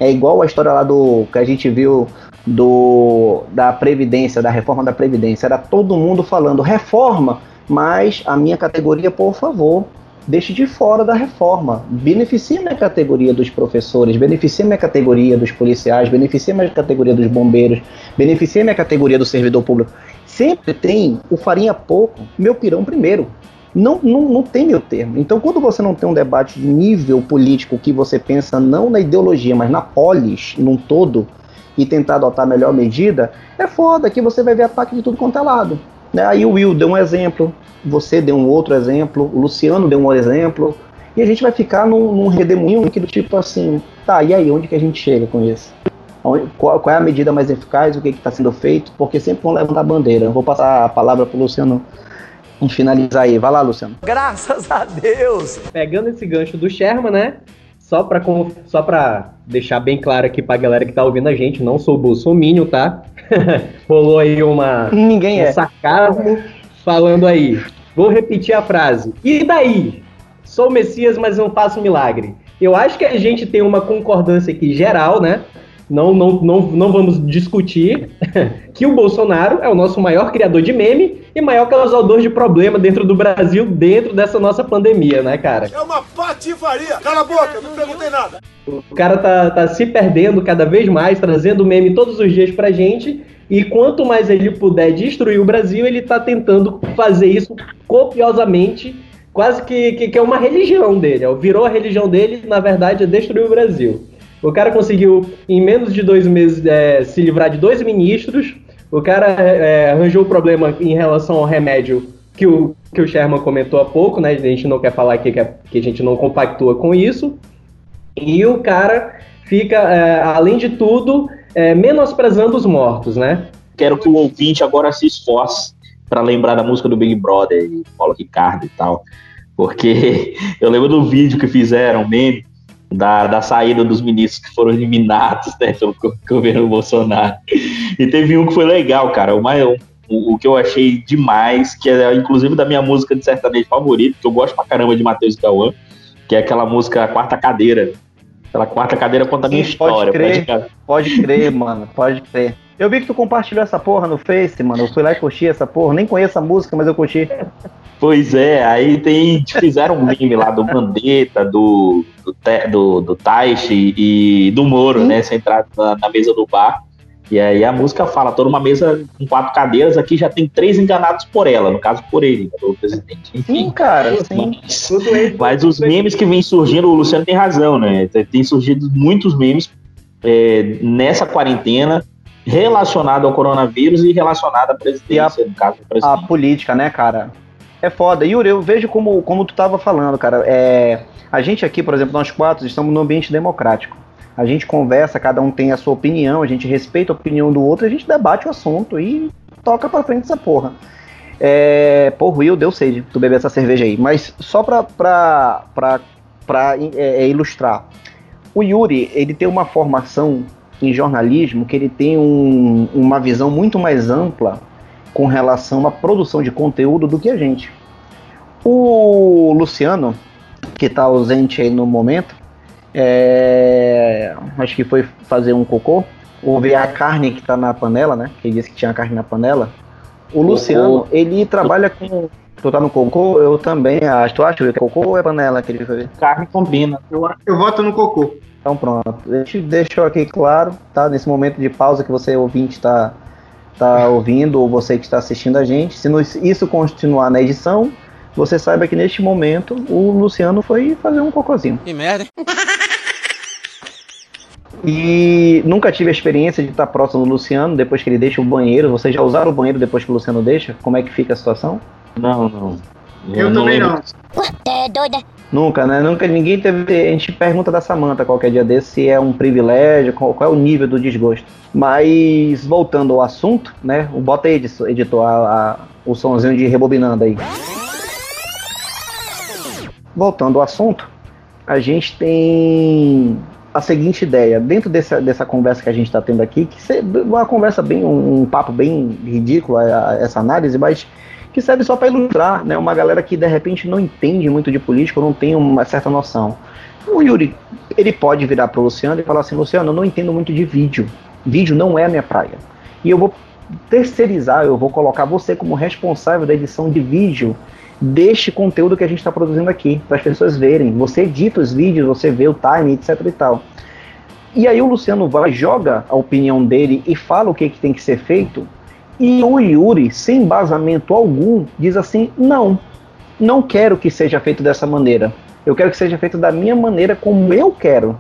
É igual a história lá do que a gente viu do, da Previdência, da reforma da Previdência. Era todo mundo falando reforma, mas a minha categoria, por favor, deixe de fora da reforma. Beneficie minha categoria dos professores, beneficie minha categoria dos policiais, beneficie minha categoria dos bombeiros, beneficie minha categoria do servidor público. Sempre tem o farinha pouco, meu pirão primeiro. Não, não, não tem meu termo. Então, quando você não tem um debate de nível político que você pensa não na ideologia, mas na polis, num todo, e tentar adotar a melhor medida, é foda que você vai ver ataque de tudo quanto é lado. Né? Aí o Will deu um exemplo, você deu um outro exemplo, o Luciano deu um exemplo, e a gente vai ficar num, num redemoinho que do tipo assim, tá, e aí, onde que a gente chega com isso? Qual, qual é a medida mais eficaz, o que está sendo feito, porque sempre vão levantar a bandeira. Eu vou passar a palavra para o Luciano finalizar aí. Vai lá, Luciano. Graças a Deus! Pegando esse gancho do Sherman, né? Só para só pra deixar bem claro aqui pra galera que tá ouvindo a gente, não sou bolsominion, tá? Rolou aí uma, Ninguém um é. sarcasmo falando aí. Vou repetir a frase. E daí? Sou o Messias, mas não faço milagre. Eu acho que a gente tem uma concordância aqui geral, né? Não, não, não, não vamos discutir que o Bolsonaro é o nosso maior criador de meme e maior causador de problema dentro do Brasil, dentro dessa nossa pandemia, né, cara? É uma patifaria! Cala a boca, não perguntei nada! O cara tá, tá se perdendo cada vez mais, trazendo meme todos os dias pra gente. E quanto mais ele puder destruir o Brasil, ele tá tentando fazer isso copiosamente, quase que, que, que é uma religião dele. Virou a religião dele, na verdade, é destruir o Brasil. O cara conseguiu, em menos de dois meses, é, se livrar de dois ministros. O cara é, arranjou o problema em relação ao remédio que o, que o Sherman comentou há pouco, né? A gente não quer falar aqui que, é- que a gente não compactua com isso. E o cara fica, é, além de tudo, é, menosprezando os mortos, né? Quero que o ouvinte agora se esforce para lembrar da música do Big Brother Paulo Ricardo e tal. Porque eu lembro do vídeo que fizeram, meme, da, da saída dos ministros que foram eliminados né, pelo go- governo Bolsonaro. E teve um que foi legal, cara. O, mais, o, o que eu achei demais, que é inclusive da minha música de sertanejo favorito, que eu gosto pra caramba de Matheus Cauã, que é aquela música Quarta Cadeira. Aquela quarta cadeira conta a minha Sim, pode história. crer. pode- Pode crer, mano, pode crer. Eu vi que tu compartilhou essa porra no Face, mano. Eu fui lá e curti essa porra. Nem conheço a música, mas eu curti. Pois é, aí tem. Fizeram um meme lá do Mandetta, do, do, do, do Taishi e do Moro, né? Sentado na, na mesa do bar. E aí a música fala, tô numa mesa com quatro cadeiras, aqui já tem três enganados por ela, no caso por ele, pelo presidente. Enfim, cara, sim. Mas os memes que vêm surgindo, o Luciano tem razão, né? Tem surgido muitos memes é, nessa quarentena relacionado ao coronavírus e relacionado à presidência, no caso do A presidente. política, né, cara? É foda. Yuri, eu vejo como, como tu tava falando, cara. É, a gente aqui, por exemplo, nós quatro estamos num ambiente democrático. A gente conversa, cada um tem a sua opinião, a gente respeita a opinião do outro, a gente debate o assunto e toca pra frente essa porra. É, porra, Will, deu sede tu beber essa cerveja aí. Mas só pra, pra, pra, pra é, é, ilustrar. O Yuri, ele tem uma formação em jornalismo que ele tem um- uma visão muito mais ampla com relação à produção de conteúdo do que a gente. O Luciano, que está ausente aí no momento, é, acho que foi fazer um cocô, ou ver a carne que está na panela, né? Que ele disse que tinha carne na panela. O Luciano, ele trabalha com. Tu tá no cocô? Eu também acho. Tu acha que é cocô ou é panela que ele foi ver? Carne combina. Eu, eu voto no cocô. Então pronto. Deixa, deixou aqui claro, tá? Nesse momento de pausa que você ouvinte está tá ouvindo, ou você que está assistindo a gente, se nos- isso continuar na edição, você saiba que neste momento o Luciano foi fazer um cocôzinho. Que merda, hein? E nunca tive a experiência de estar próximo do Luciano depois que ele deixa o banheiro. Vocês já usaram o banheiro depois que o Luciano deixa? Como é que fica a situação? Não, não. Eu, também não. É doida. Nunca, né? Nunca ninguém teve. A gente pergunta da Samanta qualquer dia desse se é um privilégio, qual, qual é o nível do desgosto. Mas voltando ao assunto, né? O bota aí, editor, a- a- o somzinho de rebobinando aí. Voltando ao assunto, a gente tem a seguinte ideia. Dentro dessa, dessa conversa que a gente está tendo aqui, que é uma conversa bem, um, um papo bem ridículo, a- a- essa análise, mas que serve só para ilustrar, né? Uma galera que de repente não entende muito de política, ou não tem uma certa noção. O Yuri, ele pode virar pro Luciano e falar assim, Luciano, eu não entendo muito de vídeo. Vídeo não é a minha praia. E eu vou terceirizar, eu vou colocar você como responsável da edição de vídeo deste conteúdo que a gente está produzindo aqui, para as pessoas verem. Você edita os vídeos, você vê o time, etc e tal. E aí o Luciano vai, joga a opinião dele e fala o que, que tem que ser feito, e o Yuri, sem embasamento algum, diz assim: não, não quero que seja feito dessa maneira. Eu quero que seja feito da minha maneira, como eu quero.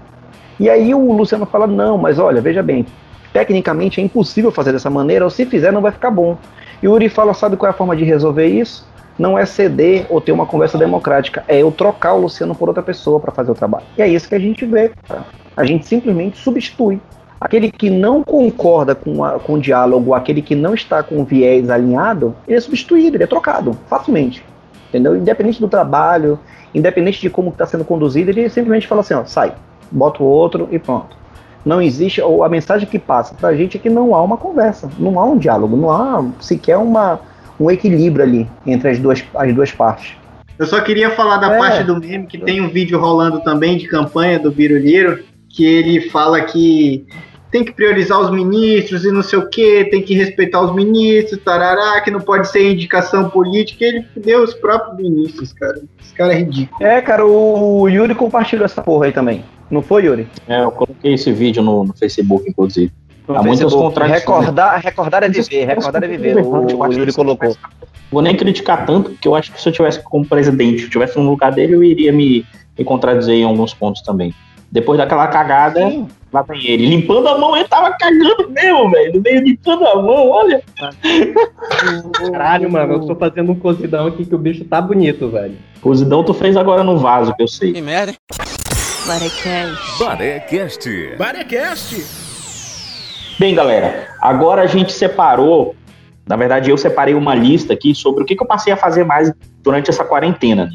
E aí o Luciano fala: não, mas olha, veja bem, tecnicamente é impossível fazer dessa maneira, ou se fizer não vai ficar bom. E o Yuri fala: sabe qual é a forma de resolver isso? Não é ceder ou ter uma conversa democrática, é eu trocar o Luciano por outra pessoa para fazer o trabalho. E é isso que a gente vê, cara. A gente simplesmente substitui aquele que não concorda com, a- com o diálogo, aquele que não está com o viés alinhado, ele é substituído, ele é trocado, facilmente. Entendeu? Independente do trabalho, independente de como está sendo conduzido, ele simplesmente fala assim, ó, sai, bota o outro e pronto. Não existe, ou a mensagem que passa pra gente é que não há uma conversa, não há um diálogo, não há sequer uma, um equilíbrio ali entre as duas, as duas partes. Eu só queria falar da É. parte do meme, que tem um vídeo rolando também de campanha do Biruliro, que ele fala que tem que priorizar os ministros e não sei o que, tem que respeitar os ministros, tarará, que não pode ser indicação política. Ele fudeu os próprios ministros, cara. Esse cara é ridículo. É, cara, o Yuri compartilhou essa porra aí também. Não foi, Yuri? É, eu coloquei esse vídeo no, no Facebook, inclusive. No Há muitas contradições. Recordar, recordar é viver, recordar é viver. O, o Yuri colocou. Vou nem criticar tanto, porque eu acho que se eu tivesse como presidente, se eu tivesse no lugar dele, eu iria me, me contradizer em alguns pontos também. Depois daquela cagada, lá vem ele. Limpando a mão, ele tava cagando mesmo, velho. No meio limpando a mão, olha. Caralho, mano, eu tô fazendo um cozidão aqui que o bicho tá bonito, velho. Cozidão tu fez agora no vaso, que eu sei. Que merda? Barecast. Barecast. Barecast. Bem, galera, agora a gente separou, na verdade eu separei uma lista aqui sobre o que, que eu passei a fazer mais durante essa quarentena, né?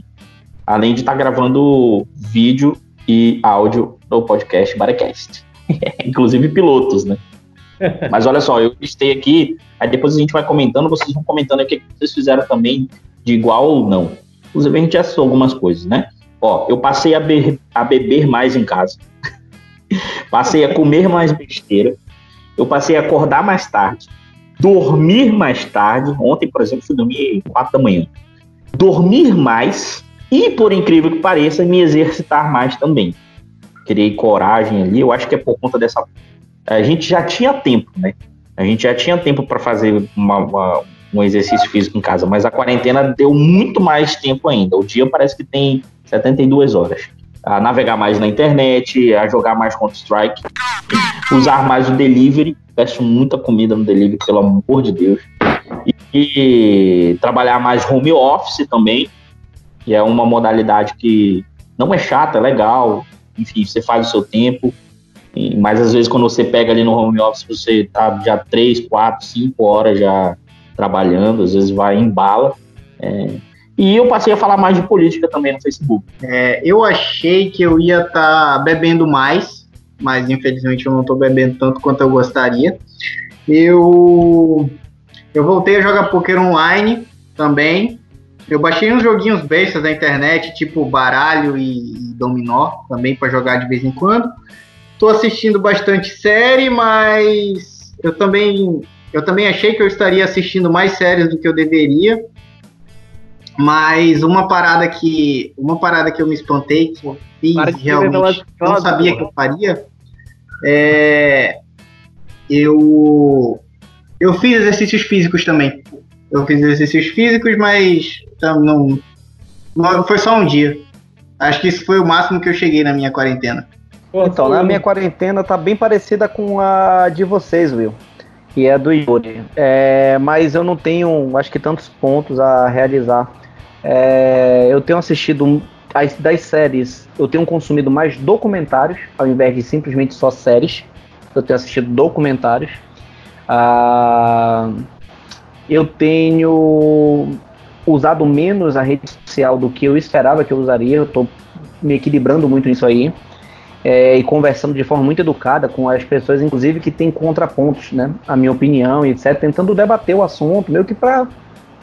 além de estar gravando vídeo e áudio no podcast Barecast. Inclusive pilotos, né? Mas olha só, eu listei aqui, aí depois a gente vai comentando, vocês vão comentando o que vocês fizeram também de igual ou não. Inclusive a gente já citou algumas coisas, né? Ó, eu passei a, be a beber mais em casa. passei a comer mais besteira. Eu passei a acordar mais tarde. Dormir mais tarde. Ontem, por exemplo, fui dormir 4 da manhã. Dormir mais e, por incrível que pareça, me exercitar mais também. Criei coragem ali. Eu acho que é por conta dessa. A gente já tinha tempo, né? A gente já tinha tempo para fazer uma, uma, um exercício físico em casa, mas a quarentena deu muito mais tempo ainda. O dia parece que tem 72 horas. A navegar mais na internet, a jogar mais Counter-Strike, usar mais o delivery. Peço muita comida no delivery, pelo amor de Deus. E, e trabalhar mais home office também, que é uma modalidade que não é chata, é legal. Enfim, você faz o seu tempo. Mas às vezes quando você pega ali no home office, você tá já 3, 4, 5 horas já trabalhando, às vezes vai em bala. É, e eu passei a falar mais de política também no Facebook. É, eu achei que eu ia estar tá bebendo mais, mas infelizmente eu não estou bebendo tanto quanto eu gostaria. Eu, eu voltei a jogar poker online também. Eu baixei uns joguinhos bestas da internet, tipo baralho e, e dominó, também para jogar de vez em quando. Estou assistindo bastante série, mas eu também eu também achei que eu estaria assistindo mais séries do que eu deveria. Mas uma parada que uma parada que eu me espantei que eu fiz realmente não sabia que eu faria é eu eu fiz exercícios físicos também. Eu fiz exercícios físicos, mas não, não foi só um dia. Acho que isso foi o máximo que eu cheguei na minha quarentena. Então, na minha quarentena tá bem parecida com a de vocês, Will. Que é do Yuri. É, mas eu não tenho, acho que, tantos pontos a realizar. É, eu tenho assistido as, das séries, eu tenho consumido mais documentários, ao invés de simplesmente só séries. Eu tenho assistido documentários. Ah, eu tenho usado menos a rede social do que eu esperava que eu usaria. Eu estou me equilibrando muito nisso aí. É, e conversando de forma muito educada com as pessoas, inclusive que têm contrapontos, né? A minha opinião etc. Tentando debater o assunto, meio que para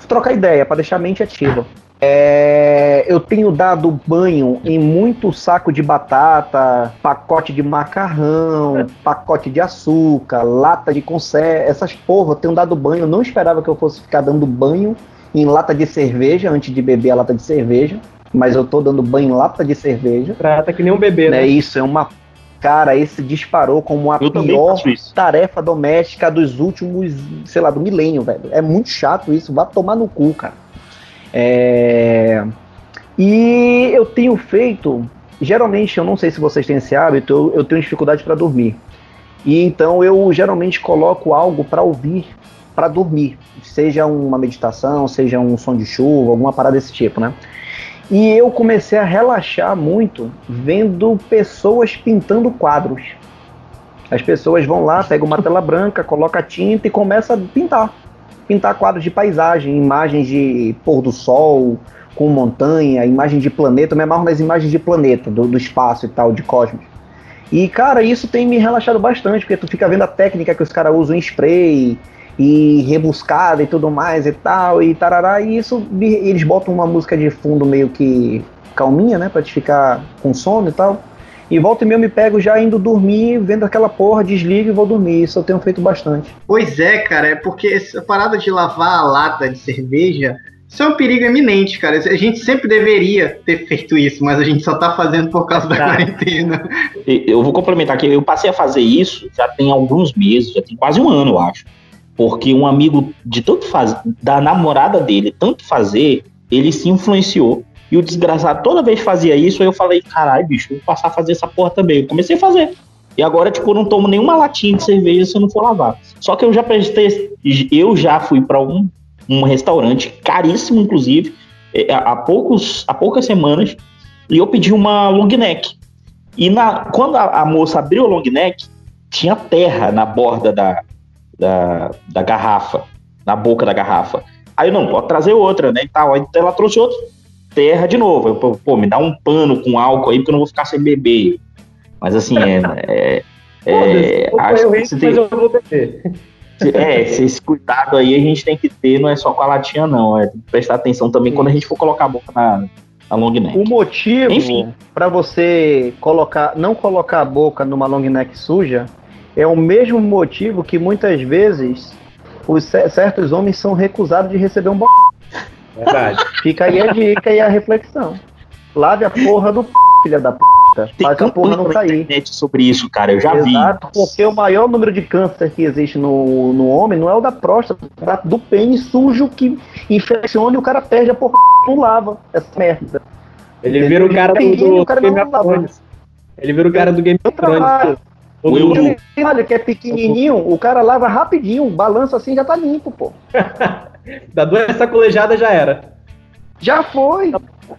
trocar ideia, para deixar a mente ativa. É, eu tenho dado banho em muito saco de batata, pacote de macarrão, pacote de açúcar, lata de conserva, essas porra, eu tenho dado banho. Eu não esperava que eu fosse ficar dando banho em lata de cerveja antes de beber a lata de cerveja, mas eu tô dando banho em lata de cerveja. Trata que nem um bebê, né? É isso, é uma cara, esse disparou como a Eu pior tarefa doméstica dos últimos, sei lá, do milênio, velho. É muito chato isso, vai tomar no cu, cara. É... E eu tenho feito, geralmente, eu não sei se vocês têm esse hábito, eu, eu tenho dificuldade para dormir. E então eu geralmente coloco algo para ouvir para dormir, seja uma meditação, seja um som de chuva, alguma parada desse tipo, né? E eu comecei a relaxar muito vendo pessoas pintando quadros. As pessoas vão lá, pegam uma tela branca, coloca tinta e começa a pintar. Pintar quadros de paisagem, imagens de pôr do sol, com montanha, imagem de planeta. Eu me amarro nas imagens de planeta, do, do espaço e tal, de cosmos. E, cara, isso tem me relaxado bastante, porque tu fica vendo a técnica que os caras usam em spray e rebuscada e tudo mais e tal, e tarará, e isso eles botam uma música de fundo meio que calminha, né, pra te ficar com sono e tal. E volta e meia eu me pego já indo dormir, vendo aquela porra, desligo e vou dormir. Isso eu tenho feito bastante. Pois é, cara, é porque essa parada de lavar a lata de cerveja Isso é um perigo eminente, cara. A gente sempre deveria ter feito isso, mas a gente só tá fazendo por causa da Tá. quarentena. Eu vou complementar aqui. Eu passei a fazer isso já tem alguns meses, já tem quase um ano, eu acho. Porque um amigo de tanto fazer, da namorada dele, tanto fazer, ele se influenciou. E o desgraçado toda vez fazia isso, aí eu falei, caralho, bicho, vou passar a fazer essa porra também. Eu comecei a fazer. E agora, tipo, eu não tomo nenhuma latinha de cerveja se eu não for lavar. Só que eu já prestei. Eu já fui para um, um restaurante caríssimo, inclusive, há, poucos, há poucas semanas, e eu pedi uma long neck. E na, quando a, a moça abriu a long neck, tinha terra na borda da, da, da garrafa, na boca da garrafa. Aí eu, não, pode trazer outra, né? E tal. Aí ela trouxe outra terra de novo. Eu, pô, me dá um pano com álcool aí, porque eu não vou ficar sem beber. Mas assim, é. é, é acho que você tem, mas eu vou beber. é, esse cuidado aí a gente tem que ter, não é só com a latinha, não. É prestar atenção também quando a gente for colocar a boca na, na long neck. O motivo para você colocar, não colocar a boca numa long neck suja é o mesmo motivo que muitas vezes os ce- certos homens são recusados de receber um bo... Verdade. Fica aí a dica e a reflexão. Lave a porra do p, filha da p. Tem Faz a porra não sair. internet sobre isso, cara. Eu já vi. Exato, porque o maior número de câncer que existe no, no homem não é o da próstata, é o do pênis sujo que infecciona e o cara perde a porra, não lava essa merda. Ele vira o cara do, do o cara Game of. Thrones. Ele vira o cara do Game of Thrones. O mundo- Olha que é pequenininho, o cara lava rapidinho, balança assim já tá limpo, pô. Dá duas sacolejadas já era. Já foi.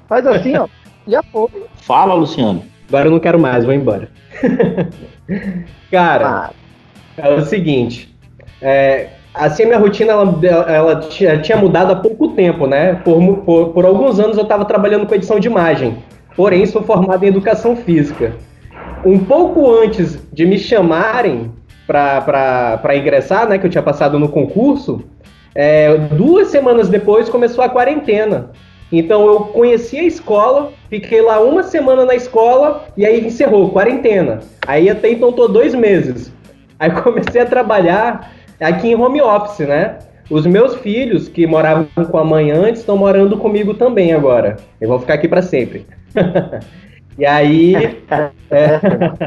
Faz assim, ó. Já foi. Fala, Luciano. Agora eu não quero mais, vou embora. Cara, Ah, é o seguinte. é, assim, a minha rotina ela, ela tinha, tinha mudado há pouco tempo, né? Por, por, por alguns anos eu estava trabalhando com edição de imagem. Porém, sou formado em educação física. Um pouco antes de me chamarem para ingressar, né? Que eu tinha passado no concurso, é, duas semanas depois começou a quarentena. Então eu conheci a escola, fiquei lá uma semana na escola e aí encerrou, quarentena. Aí até então tô dois meses. Aí comecei a trabalhar aqui em home office, né? Os meus filhos que moravam com a mãe antes estão morando comigo também agora. Eu vou ficar aqui para sempre. e aí, é,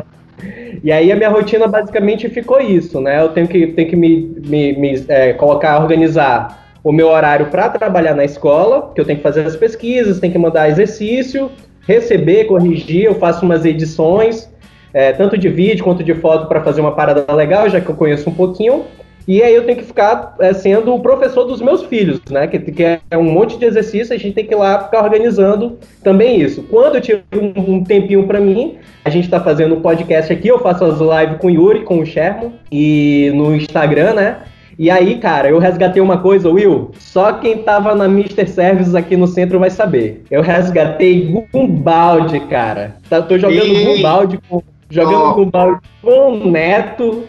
e aí a minha rotina basicamente ficou isso, né? Eu tenho que, tenho que me, me, me, é, colocar, organizar o meu horário para trabalhar na escola, que eu tenho que fazer as pesquisas, tenho que mandar exercício, receber, corrigir, eu faço umas edições, é, tanto de vídeo quanto de foto para fazer uma parada legal, já que eu conheço um pouquinho. E aí eu tenho que ficar é, sendo o professor dos meus filhos, né? Que, que é um monte de exercício, a gente tem que ir lá ficar organizando também isso. Quando eu tiro um, um tempinho para mim, a gente está fazendo um podcast aqui, eu faço as lives com o Yuri, com o Sherman, e no Instagram, né? E aí, cara, eu resgatei uma coisa, Will. Só quem tava na Mr. Services aqui no centro vai saber. Eu resgatei Gumbaldi, cara. Tá, tô jogando Ei. Gumbaldi com. Jogando. Gumbaldi com o Neto.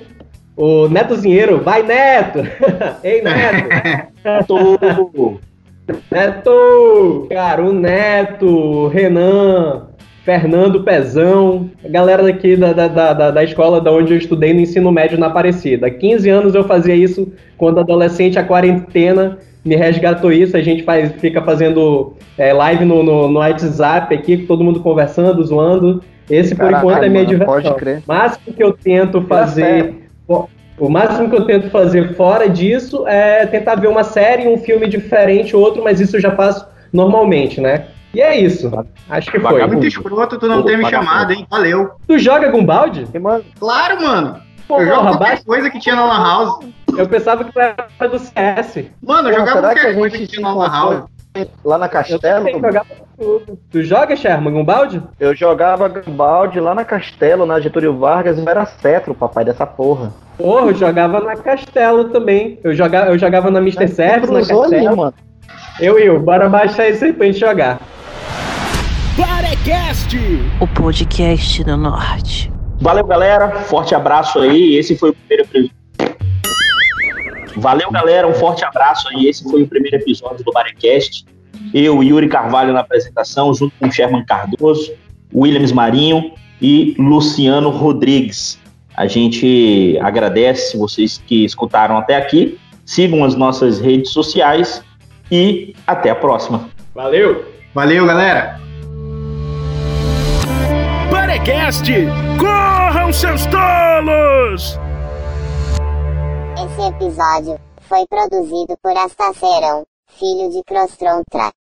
O Neto Zinheiro, vai Neto! Ei, Neto! Tô- Neto! Cara, o Neto, o Renan, Fernando Pezão, a galera daqui da, da, da, da- escola da onde eu estudei no ensino médio na Aparecida. Há 15 anos eu fazia isso quando adolescente, a quarentena me resgatou isso. A gente faz, fica fazendo é, live no, no, no WhatsApp aqui, com todo mundo conversando, zoando. Esse, por Caraca, enquanto, é minha mano, diversão. pode crer. O máximo que eu tento fazer. O máximo que eu tento fazer fora disso é tentar ver uma série, um filme diferente, outro, mas isso eu já faço normalmente, né? E é isso. Acho que foi. Tá muito escroto tu não ter me Vagabundo. chamado, hein? Valeu. Tu joga Gumbaldi? Claro, mano. Porra, eu jogo qualquer baixa- coisa que tinha na Lan House. Eu pensava que tu era do CS. Mano, eu Porra, jogava será que a qualquer coisa gente que tinha na Lan House. Lá na Castelo, também jogava tudo. Tu joga, Sherman, Gumbaldi? eu jogava Garibaldi lá na Castelo, na Getúlio Vargas, e era cetro, papai, dessa porra. Porra, eu jogava na Castelo também. Eu jogava, eu jogava na Mr. Service, na Cruzou ali, Castelo. mano. Eu e eu, bora baixar isso aí pra gente jogar. Barecast! O podcast do Norte. Valeu, galera. Forte abraço aí. Esse foi o primeiro episódio. Valeu, galera. Um forte abraço aí. Esse foi o primeiro episódio do Barecast. Eu, Yuri Carvalho na apresentação, junto com Sherman Cardoso, Williams Marinho e Luciano Rodrigues. A gente agradece vocês que escutaram até aqui. Sigam as nossas redes sociais e até a próxima. Valeu! Valeu, galera! Barecast, corram seus tolos! Esse episódio foi produzido por Astaceron, filho de Crostron Track.